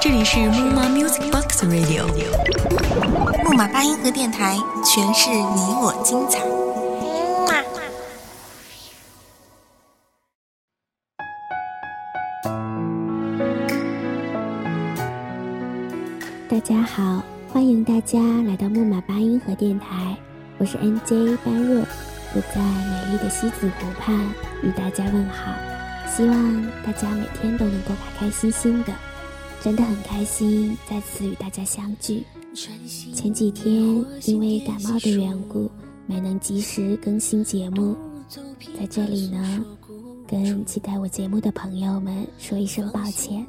这里是木马 Music Box Radio，木马八音盒电台，诠释你我精彩。大家好，欢迎大家来到木马八音盒电台，我是 NJ 般若，我在美丽的西子湖畔与大家问好，希望大家每天都能够开开心心的，真的很开心再次与大家相聚。前几天因为感冒的缘故，没能及时更新节目，在这里呢，跟期待我节目的朋友们说一声抱歉。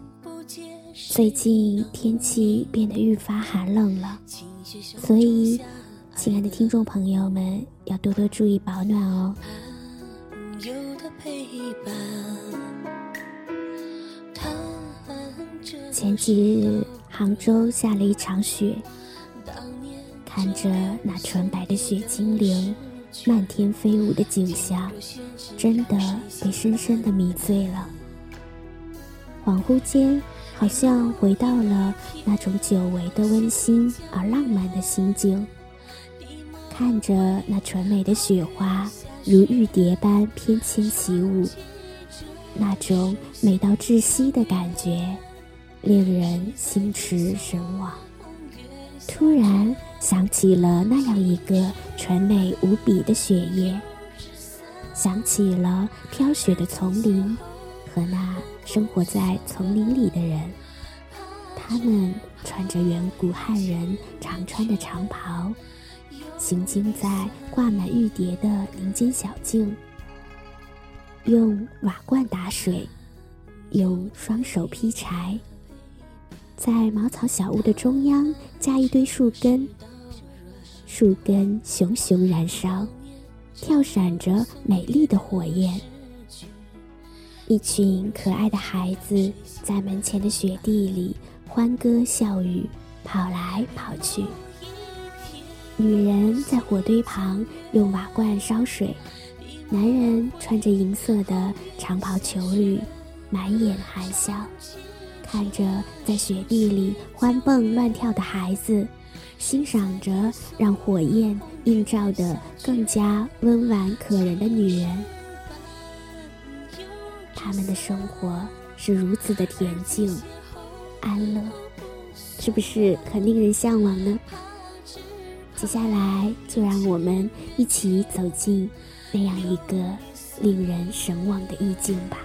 最近天气变得愈发寒冷了，所以，亲爱的听众朋友们要多多注意保暖哦。前几日杭州下了一场雪，看着那纯白的雪精灵漫天飞舞的景象，真的被深深的迷醉了。恍惚间。好像回到了那种久违的温馨而浪漫的心境，看着那纯美的雪花如玉蝶般翩跹起舞，那种美到窒息的感觉，令人心驰神往。突然想起了那样一个纯美无比的雪夜，想起了飘雪的丛林和那。生活在丛林里的人，他们穿着远古汉人常穿的长袍，行经在挂满玉蝶的林间小径，用瓦罐打水，用双手劈柴，在茅草小屋的中央加一堆树根，树根熊熊燃烧，跳闪着美丽的火焰。一群可爱的孩子在门前的雪地里欢歌笑语，跑来跑去。女人在火堆旁用瓦罐烧水，男人穿着银色的长袍裘履，满眼含笑，看着在雪地里欢蹦乱跳的孩子，欣赏着让火焰映照得更加温婉可人的女人。他们的生活是如此的恬静、安乐，是不是很令人向往呢？接下来，就让我们一起走进那样一个令人神往的意境吧。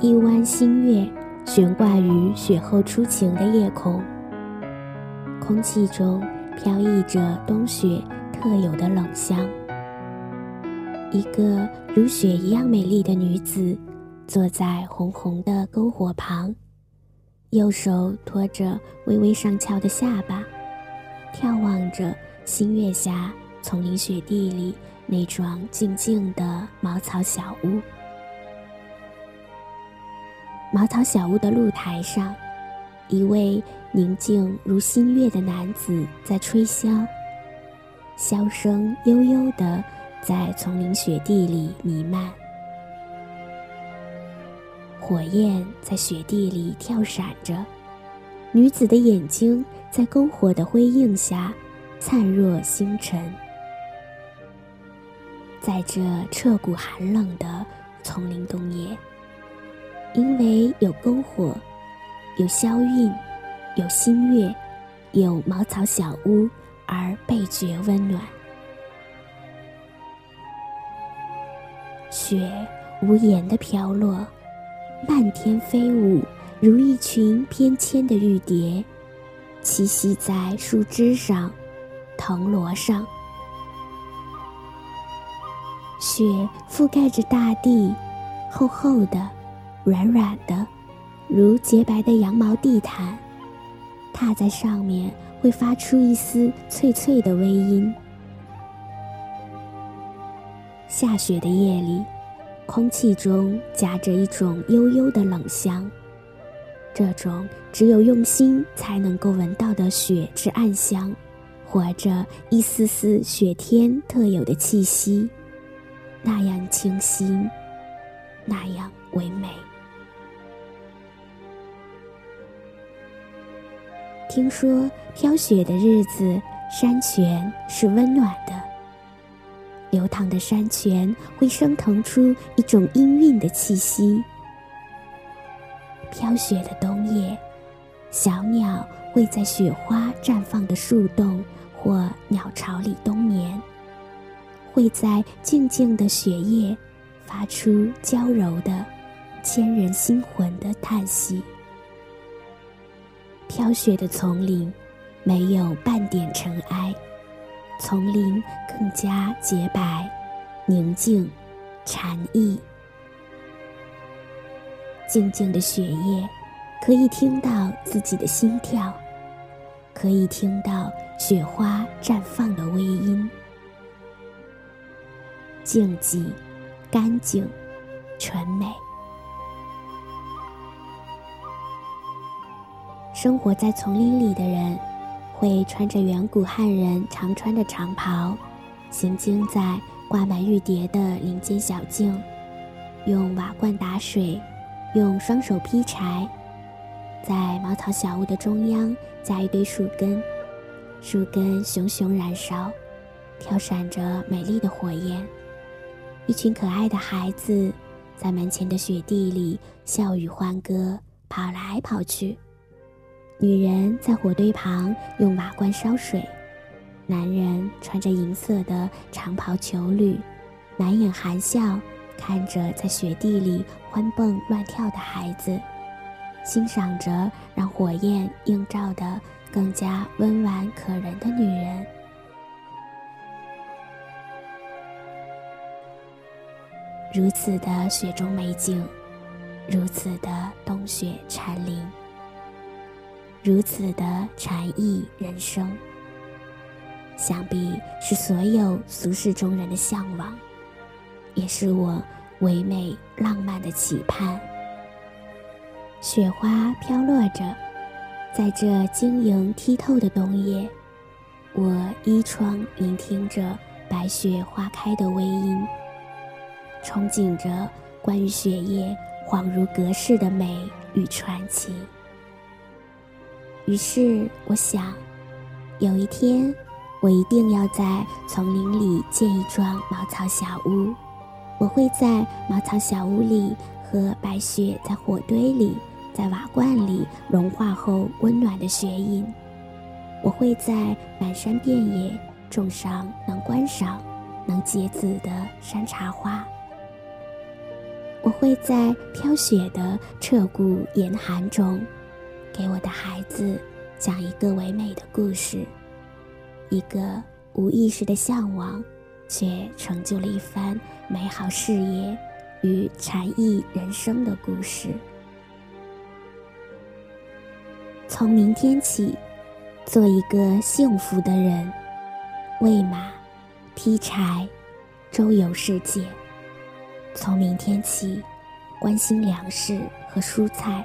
一弯新月悬挂于雪后初晴的夜空，空气中飘逸着冬雪特有的冷香。一个如雪一样美丽的女子坐在红红的篝火旁，右手托着微微上翘的下巴，眺望着新月下丛林雪地里那幢静静的茅草小屋。茅草小屋的露台上，一位宁静如新月的男子在吹箫，箫声悠悠的在丛林雪地里弥漫，火焰在雪地里跳闪着，女子的眼睛在篝火的辉映下灿若星辰，在这彻骨寒冷的丛林冬夜。因为有篝火，有消韵，有新月，有茅草小屋，而倍觉温暖。雪无言的飘落，漫天飞舞，如一群翩跹的玉蝶，栖息在树枝上、藤萝上。雪覆盖着大地，厚厚的、软软的，如洁白的羊毛地毯。踏在上面会发出一丝脆脆的微音。下雪的夜里，空气中夹着一种悠悠的冷香，这种只有用心才能够闻到的雪之暗香，活着一丝丝雪天特有的气息，那样清新，那样唯美。听说飘雪的日子，山泉是温暖的。流淌的山泉会升腾出一种氤氲的气息。飘雪的冬夜，小鸟会在雪花绽放的树洞或鸟巢里冬眠，会在静静的雪夜发出娇柔的、牵人心魂的叹息。飘雪的丛林，没有半点尘埃，丛林更加洁白、宁静、禅意。静静的雪夜，可以听到自己的心跳，可以听到雪花绽放的微音。静寂、干净、纯美。生活在丛林里的人，会穿着远古汉人常穿的长袍，行经在挂满玉蝶的林间小径，用瓦罐打水，用双手劈柴，在茅草小屋的中央加一堆树根，树根熊熊燃烧，跳闪着美丽的火焰。一群可爱的孩子在门前的雪地里笑语欢歌，跑来跑去。女人在火堆旁用瓦罐烧水，男人穿着银色的长袍裘履，满眼含笑，看着在雪地里欢蹦乱跳的孩子，欣赏着让火焰映照的更加温婉可人的女人。如此的雪中美景，如此的冬雪蝉林。如此的禅意人生，想必是所有俗世中人的向往，也是我唯美浪漫的期盼。雪花飘落着，在这晶莹剔透的冬夜，我依窗聆听着白雪花开的微音，憧憬着关于雪夜恍如隔世的美与传奇。于是我想，有一天，我一定要在丛林里建一幢茅草小屋。我会在茅草小屋里和白雪在火堆里，在瓦罐里融化后温暖的雪饮。我会在满山遍野种上能观赏、能结籽的山茶花。我会在飘雪的彻骨严寒中。给我的孩子讲一个唯美的故事，一个无意识的向往，却成就了一番美好事业与禅意人生的故事。从明天起，做一个幸福的人，喂马，劈柴，周游世界。从明天起，关心粮食和蔬菜。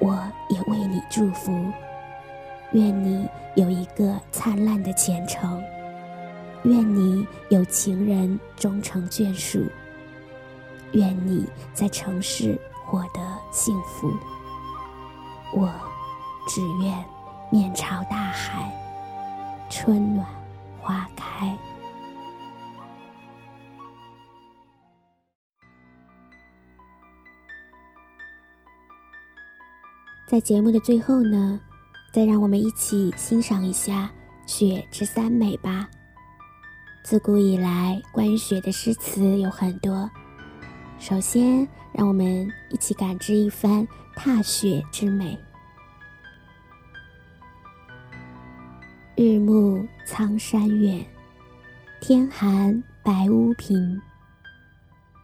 我也为你祝福，愿你有一个灿烂的前程，愿你有情人终成眷属，愿你在城市获得幸福。我只愿面朝大海，春暖花开。在节目的最后呢，再让我们一起欣赏一下雪之三美吧。自古以来，关于雪的诗词有很多。首先，让我们一起感知一番踏雪之美。日暮苍山远，天寒白屋贫。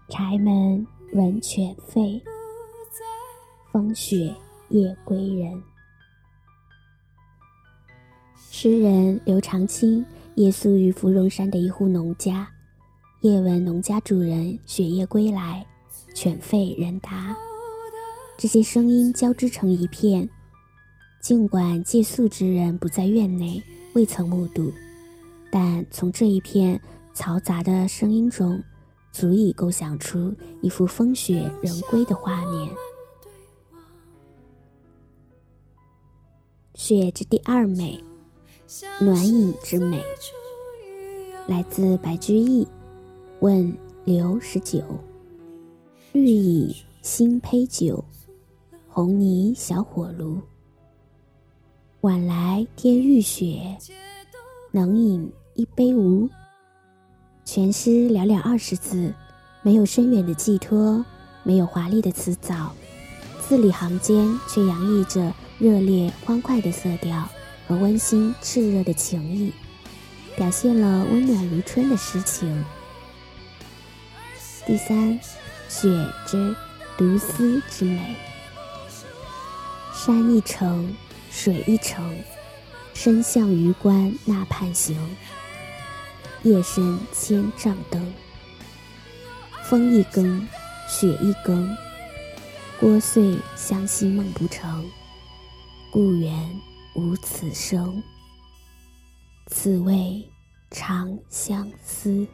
柴门闻犬吠，风雪。夜归人。诗人刘长卿夜宿于芙蓉山的一户农家，夜闻农家主人雪夜归来，犬吠人答，这些声音交织成一片。尽管借宿之人不在院内，未曾目睹，但从这一片嘈杂的声音中，足以构想出一幅风雪人归的画面。雪之第二美，暖饮之美，来自白居易。问刘十九：绿蚁新醅酒，红泥小火炉。晚来天欲雪，能饮一杯无？全诗寥寥二十字，没有深远的寄托，没有华丽的辞藻，字里行间却洋溢着。热烈欢快的色调和温馨炽热的情意，表现了温暖如春的诗情。第三，雪之独思之美。山一程，水一程，身向榆关那畔行。夜深千帐灯，风一更，雪一更，聒碎相惜梦不成。故园无此声，此为长相思。